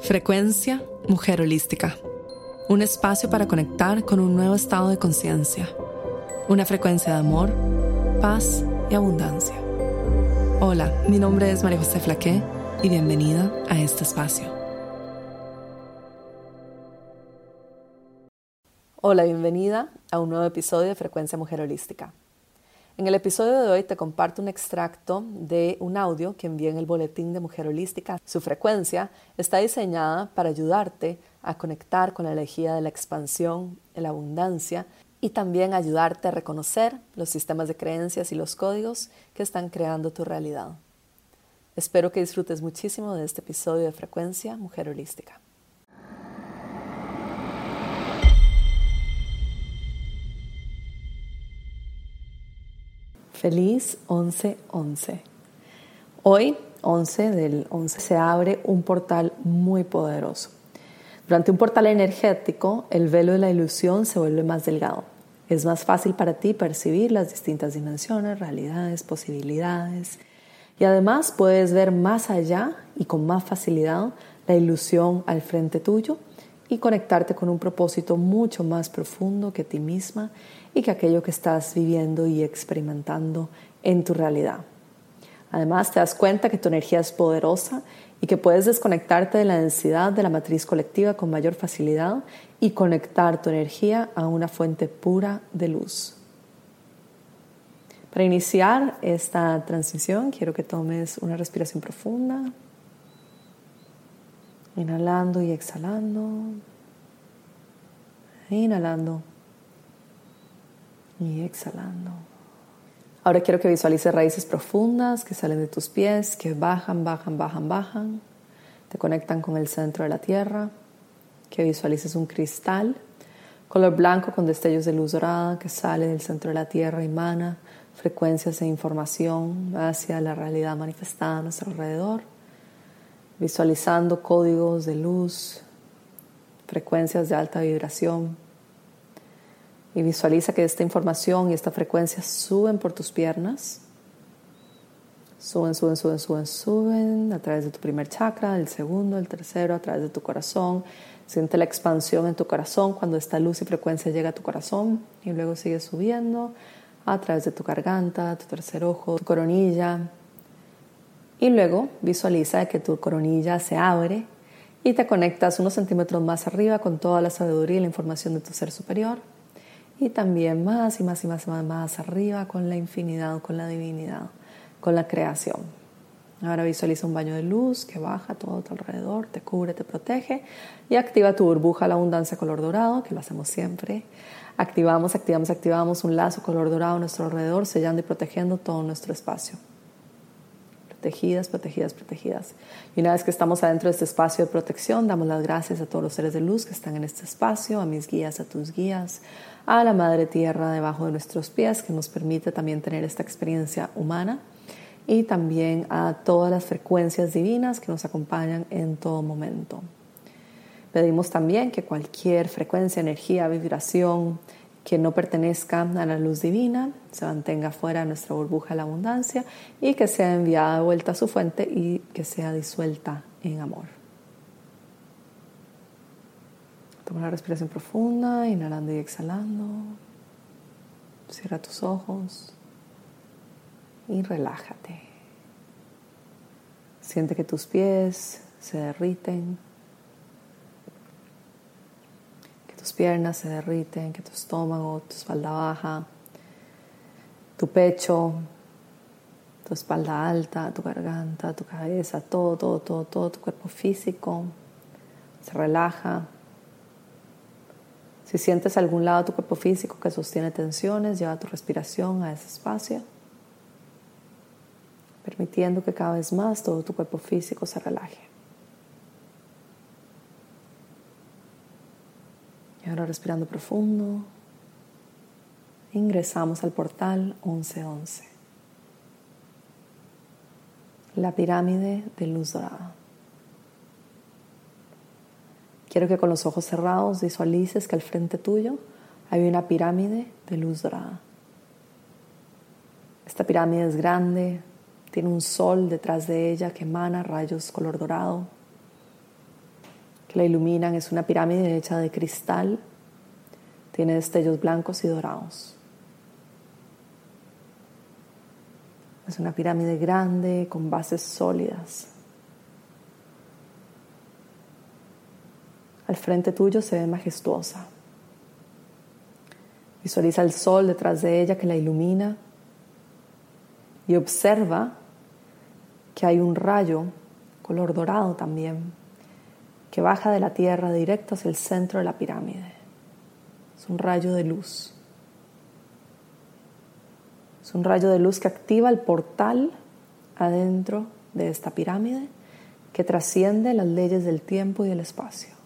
Frecuencia Mujer Holística. Un espacio para conectar con un nuevo estado de conciencia. Una frecuencia de amor, paz y abundancia. Hola, mi nombre es María José Flaqué y bienvenida a este espacio. Hola, bienvenida a un nuevo episodio de Frecuencia Mujer Holística. En el episodio de hoy te comparto un extracto de un audio que envié en el boletín de Mujer Holística. Su frecuencia está diseñada para ayudarte a conectar con la energía de la expansión, la abundancia y también ayudarte a reconocer los sistemas de creencias y los códigos que están creando tu realidad. Espero que disfrutes muchísimo de este episodio de Frecuencia Mujer Holística. Feliz 11-11. Hoy, 11 del 11, se abre un portal muy poderoso. Durante un portal energético, el velo de la ilusión se vuelve más delgado. Es más fácil para ti percibir las distintas dimensiones, realidades, posibilidades. Y además puedes ver más allá y con más facilidad la ilusión al frente tuyo y conectarte con un propósito mucho más profundo que ti misma y que aquello que estás viviendo y experimentando en tu realidad. Además, te das cuenta que tu energía es poderosa y que puedes desconectarte de la densidad de la matriz colectiva con mayor facilidad y conectar tu energía a una fuente pura de luz. Para iniciar esta transición, quiero que tomes una respiración profunda, inhalando y exhalando, inhalando y exhalando. Ahora quiero que visualices raíces profundas que salen de tus pies, que bajan, bajan, bajan, bajan, te conectan con el centro de la tierra, que visualices un cristal color blanco con destellos de luz dorada que sale del centro de la tierra y emana frecuencias e información hacia la realidad manifestada a nuestro alrededor, visualizando códigos de luz, frecuencias de alta vibración y visualiza que esta información y esta frecuencia suben por tus piernas. Suben, suben, suben, suben, suben a través de tu primer chakra, el segundo, el tercero, a través de tu corazón. Siente la expansión en tu corazón cuando esta luz y frecuencia llega a tu corazón y luego sigue subiendo a través de tu garganta, tu tercer ojo, tu coronilla. Y luego visualiza que tu coronilla se abre y te conectas unos centímetros más arriba con toda la sabiduría y la información de tu ser superior y también más y más y más y más, más arriba con la infinidad, con la divinidad, con la creación. Ahora visualiza un baño de luz que baja todo a tu alrededor, te cubre, te protege y activa tu burbuja la abundancia color dorado, que lo hacemos siempre. Activamos, activamos, activamos un lazo color dorado a nuestro alrededor, sellando y protegiendo todo nuestro espacio. Protegidas, protegidas, protegidas. Y una vez que estamos adentro de este espacio de protección, damos las gracias a todos los seres de luz que están en este espacio, a mis guías, a tus guías, a la Madre Tierra debajo de nuestros pies, que nos permite también tener esta experiencia humana, y también a todas las frecuencias divinas que nos acompañan en todo momento. Pedimos también que cualquier frecuencia, energía, vibración que no pertenezca a la luz divina se mantenga fuera de nuestra burbuja de la abundancia y que sea enviada de vuelta a su fuente y que sea disuelta en amor. Toma una respiración profunda, inhalando y exhalando. Cierra tus ojos y relájate. Siente que tus pies se derriten, que tus piernas se derriten, que tu estómago, tu espalda baja, tu pecho, tu espalda alta, tu garganta, tu cabeza, todo, todo, todo, todo tu cuerpo físico se relaja. Si sientes algún lado tu cuerpo físico que sostiene tensiones, lleva tu respiración a ese espacio, permitiendo que cada vez más todo tu cuerpo físico se relaje. Y ahora respirando profundo, ingresamos al portal 1111, la pirámide de luz dorada. Quiero que con los ojos cerrados visualices que al frente tuyo hay una pirámide de luz dorada. Esta pirámide es grande, tiene un sol detrás de ella que emana rayos color dorado. que la iluminan. Es una pirámide hecha de cristal. Tiene destellos blancos y dorados. Es una pirámide grande con bases sólidas. Al frente tuyo se ve majestuosa. Visualiza el sol detrás de ella que la ilumina y observa que hay un rayo color dorado también que baja de la tierra directo hacia el centro de la pirámide. Es un rayo de luz. Es un rayo de luz que activa el portal adentro de esta pirámide que trasciende las leyes del tiempo y del espacio.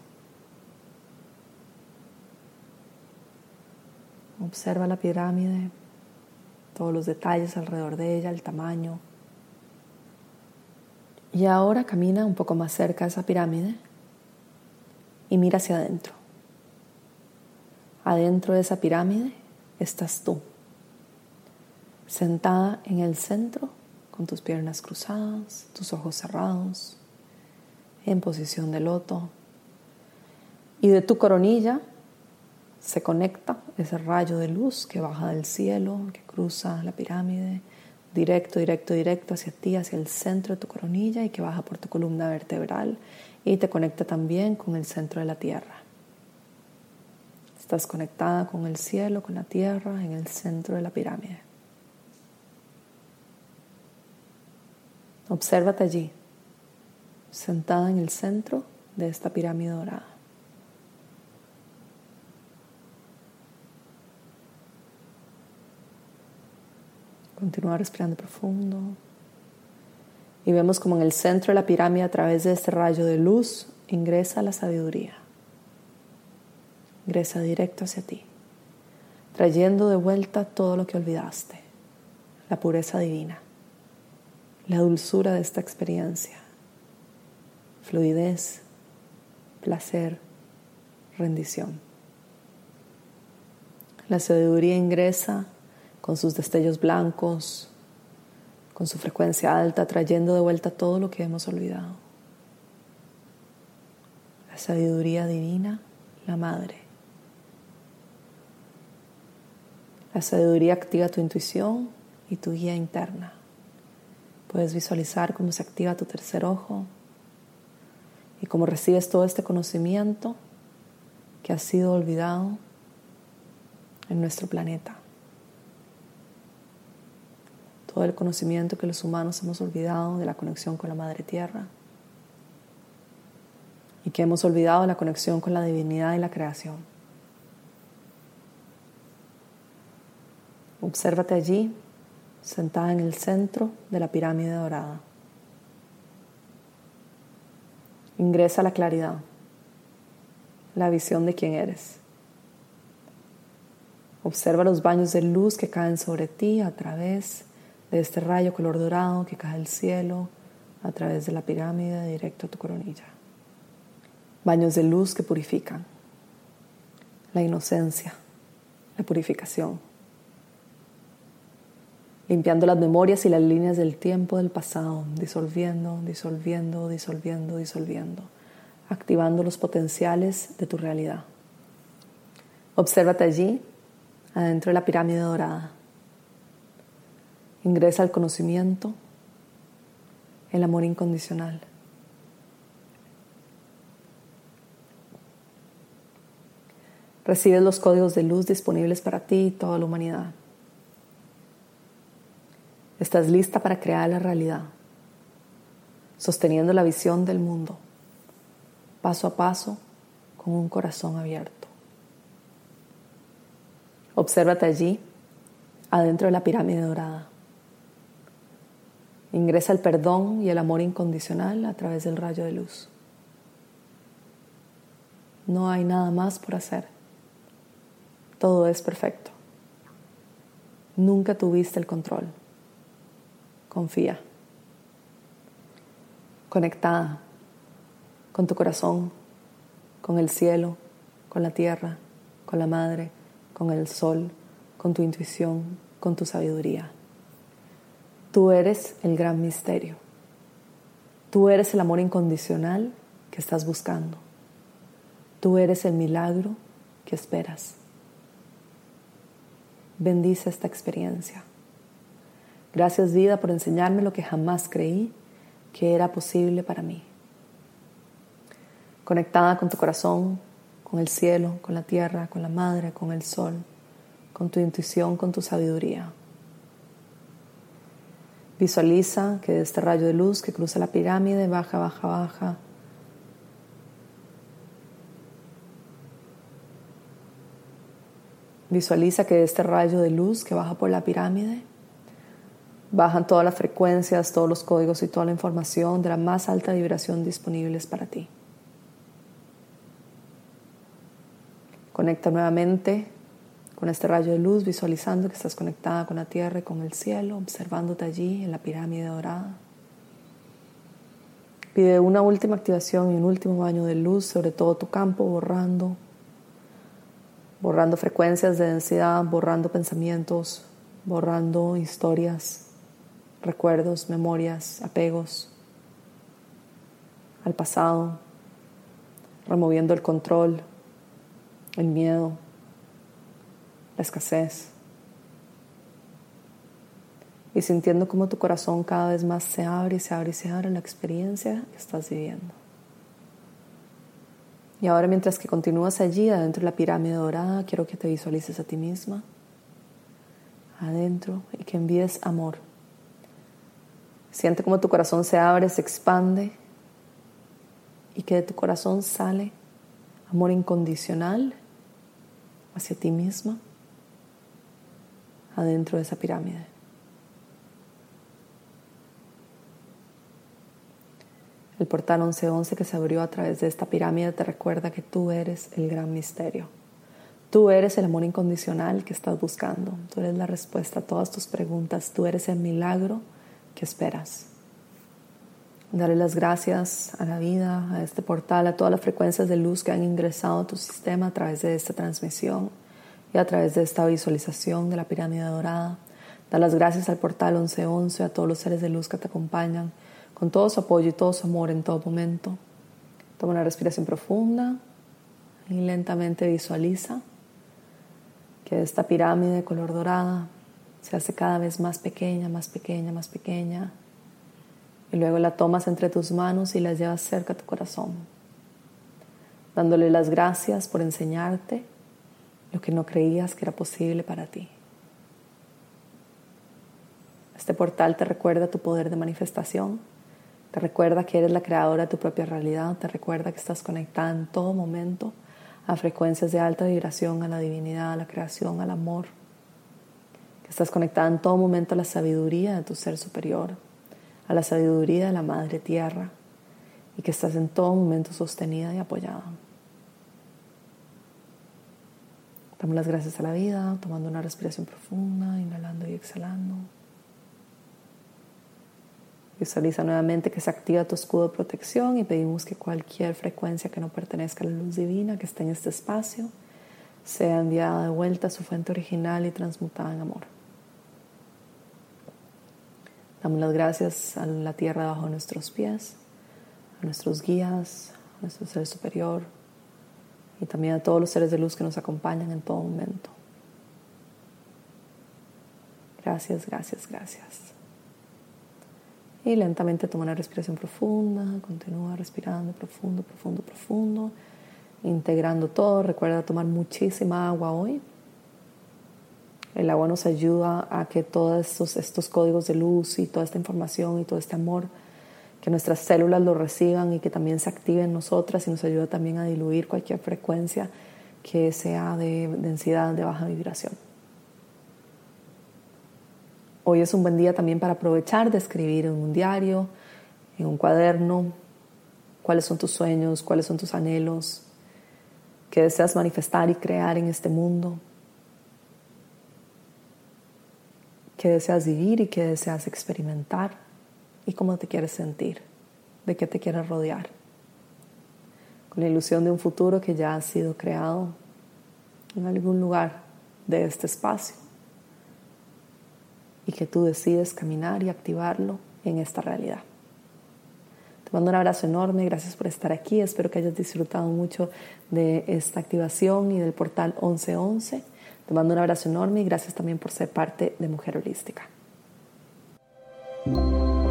Observa la pirámide, todos los detalles alrededor de ella, el tamaño. Y ahora camina un poco más cerca de esa pirámide y mira hacia adentro. Adentro de esa pirámide estás tú, sentada en el centro con tus piernas cruzadas, tus ojos cerrados, en posición de loto. Y de tu coronilla se conecta ese rayo de luz que baja del cielo, que cruza la pirámide, directo, directo, directo hacia ti, hacia el centro de tu coronilla y que baja por tu columna vertebral y te conecta también con el centro de la tierra. Estás conectada con el cielo, con la tierra, en el centro de la pirámide. Obsérvate allí, sentada en el centro de esta pirámide dorada. Continúa respirando profundo. Y vemos como en el centro de la pirámide, a través de este rayo de luz, ingresa la sabiduría. Ingresa directo hacia ti, trayendo de vuelta todo lo que olvidaste, la pureza divina, la dulzura de esta experiencia, fluidez, placer, rendición. La sabiduría ingresa con sus destellos blancos, con su frecuencia alta, trayendo de vuelta todo lo que hemos olvidado. La sabiduría divina, la madre. La sabiduría activa tu intuición y tu guía interna. Puedes visualizar cómo se activa tu tercer ojo y cómo recibes todo este conocimiento que ha sido olvidado en nuestro planeta todo el conocimiento que los humanos hemos olvidado de la conexión con la Madre Tierra y que hemos olvidado la conexión con la divinidad y la creación. Obsérvate allí, sentada en el centro de la pirámide dorada. Ingresa la claridad, la visión de quién eres. Observa los baños de luz que caen sobre ti a través de este rayo color dorado que cae del cielo a través de la pirámide directo a tu coronilla. Baños de luz que purifican. La inocencia, la purificación. Limpiando las memorias y las líneas del tiempo del pasado, disolviendo, disolviendo, disolviendo, disolviendo, activando los potenciales de tu realidad. Obsérvate allí, adentro de la pirámide dorada Ingresa al conocimiento, el amor incondicional. Recibes los códigos de luz disponibles para ti y toda la humanidad. Estás lista para crear la realidad, sosteniendo la visión del mundo, paso a paso, con un corazón abierto. Obsérvate allí, adentro de la pirámide dorada. Ingresa el perdón y el amor incondicional a través del rayo de luz. No hay nada más por hacer. Todo es perfecto. Nunca tuviste el control. Confía. Conectada con tu corazón, con el cielo, con la tierra, con la madre, con el sol, con tu intuición, con tu sabiduría. Tú eres el gran misterio. Tú eres el amor incondicional que estás buscando. Tú eres el milagro que esperas. Bendice esta experiencia. Gracias vida por enseñarme lo que jamás creí que era posible para mí. Conectada con tu corazón, con el cielo, con la tierra, con la madre, con el sol, con tu intuición, con tu sabiduría. Visualiza que este rayo de luz que cruza la pirámide, baja, baja, baja. Visualiza que este rayo de luz que baja por la pirámide, bajan todas las frecuencias, todos los códigos y toda la información de la más alta vibración disponibles para ti. Conecta nuevamente con este rayo de luz, visualizando que estás conectada con la tierra y con el cielo, observándote allí en la pirámide dorada. Pide una última activación y un último baño de luz sobre todo tu campo, borrando, borrando frecuencias de densidad, borrando pensamientos, borrando historias, recuerdos, memorias, apegos al pasado, removiendo el control, el miedo, la escasez. Y sintiendo cómo tu corazón cada vez más se abre y se abre y se abre la experiencia que estás viviendo. Y ahora mientras que continúas allí adentro de la pirámide dorada, quiero que te visualices a ti misma, adentro, y que envíes amor. Siente cómo tu corazón se abre, se expande, y que de tu corazón sale amor incondicional hacia ti misma adentro de esa pirámide. El portal 1111 que se abrió a través de esta pirámide te recuerda que tú eres el gran misterio. Tú eres el amor incondicional que estás buscando. Tú eres la respuesta a todas tus preguntas. Tú eres el milagro que esperas. Darle las gracias a la vida, a este portal, a todas las frecuencias de luz que han ingresado a tu sistema a través de esta transmisión y a través de esta visualización de la pirámide dorada. Da las gracias al portal 1111, a todos los seres de luz que te acompañan, con todo su apoyo y todo su amor en todo momento. Toma una respiración profunda y lentamente visualiza que esta pirámide de color dorada se hace cada vez más pequeña, más pequeña, más pequeña. Y luego la tomas entre tus manos y la llevas cerca a tu corazón, dándole las gracias por enseñarte lo que no creías que era posible para ti. Este portal te recuerda tu poder de manifestación, te recuerda que eres la creadora de tu propia realidad, te recuerda que estás conectada en todo momento a frecuencias de alta vibración, a la divinidad, a la creación, al amor, que estás conectada en todo momento a la sabiduría de tu ser superior, a la sabiduría de la Madre Tierra y que estás en todo momento sostenida y apoyada. Damos las gracias a la vida, tomando una respiración profunda, inhalando y exhalando. Visualiza nuevamente que se activa tu escudo de protección y pedimos que cualquier frecuencia que no pertenezca a la luz divina que esté en este espacio sea enviada de vuelta a su fuente original y transmutada en amor. Damos las gracias a la tierra bajo nuestros pies, a nuestros guías, a nuestro ser superior, y también a todos los seres de luz que nos acompañan en todo momento. Gracias, gracias, gracias. Y lentamente toma una respiración profunda, continúa respirando profundo, profundo, profundo, integrando todo. Recuerda tomar muchísima agua hoy. El agua nos ayuda a que todos estos, estos códigos de luz y toda esta información y todo este amor que nuestras células lo reciban y que también se active en nosotras y nos ayuda también a diluir cualquier frecuencia que sea de densidad de baja vibración. Hoy es un buen día también para aprovechar de escribir en un diario, en un cuaderno, cuáles son tus sueños, cuáles son tus anhelos, qué deseas manifestar y crear en este mundo, qué deseas vivir y qué deseas experimentar y cómo te quieres sentir, de qué te quieres rodear, con la ilusión de un futuro que ya ha sido creado en algún lugar de este espacio y que tú decides caminar y activarlo en esta realidad. Te mando un abrazo enorme, gracias por estar aquí, espero que hayas disfrutado mucho de esta activación y del portal 1111. Te mando un abrazo enorme y gracias también por ser parte de Mujer Holística.